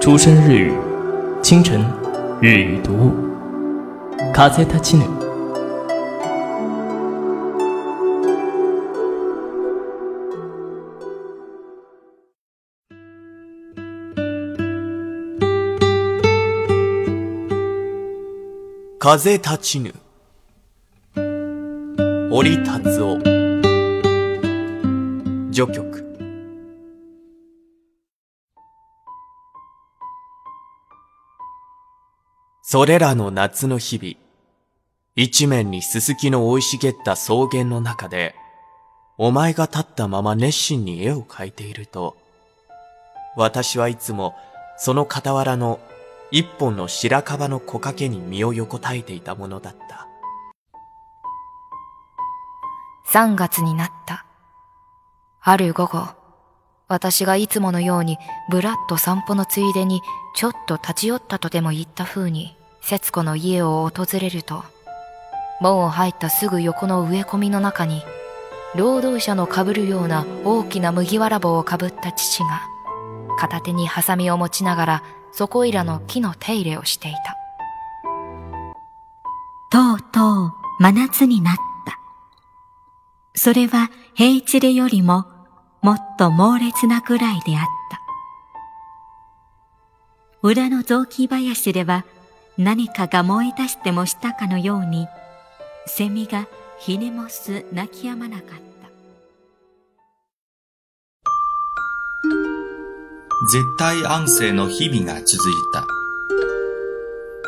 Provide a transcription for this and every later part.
出生日语，清晨，日语读物。風立ちぬ。風立ちぬ。折達夫。序曲。それらの夏の日々、一面にすすきの生い茂った草原の中で、お前が立ったまま熱心に絵を描いていると、私はいつもその傍らの一本の白樺の木陰に身を横たえていたものだった。3月になった。ある午後、私がいつものようにぶらっと散歩のついでにちょっと立ち寄ったとでも言った風に、節子の家を訪れると、門を入ったすぐ横の植え込みの中に、労働者のかぶるような大きな麦わら帽をかぶった父が、片手にハサミを持ちながらそこいらの木の手入れをしていた。とうとう真夏になった。それは平地でよりももっと猛烈なくらいであった。裏の雑木林では何かが燃え出してもしたかのように、セミがひねもす泣き止まなかった。絶対安静の日々が続いた。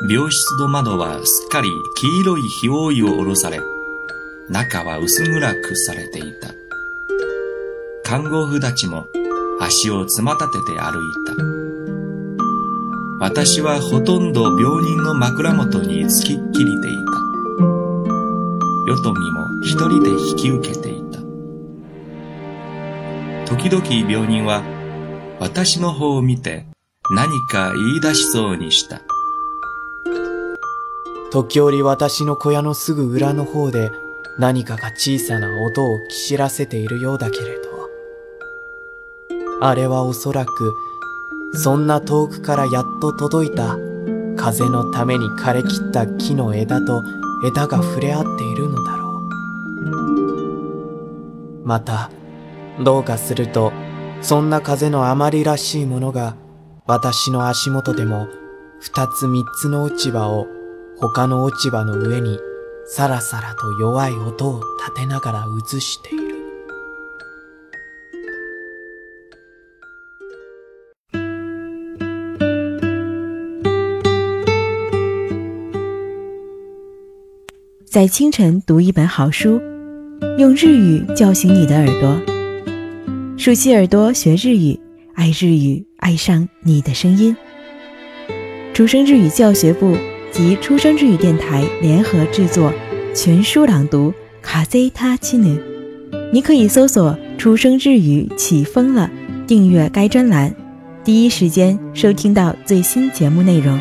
病室の窓はすっかり黄色い火覆いを下ろされ、中は薄暗くされていた。看護婦たちも足をつま立てて歩いた。私はほとんど病人の枕元につきっきりでいた。よとみも一人で引き受けていた。時々病人は私の方を見て何か言い出しそうにした。時折私の小屋のすぐ裏の方で何かが小さな音をきしらせているようだけれど、あれはおそらくそんな遠くからやっと届いた風のために枯れ切った木の枝と枝が触れ合っているのだろう。また、どうかすると、そんな風の余りらしいものが、私の足元でも、二つ三つの落ち葉を他の落ち葉の上にさらさらと弱い音を立てながら映している。在清晨读一本好书，用日语叫醒你的耳朵。竖起耳朵学日语，爱日语，爱上你的声音。出生日语教学部及出生日语电台联合制作全书朗读卡 Z 塔奇女。你可以搜索“出生日语起风了”，订阅该专栏，第一时间收听到最新节目内容。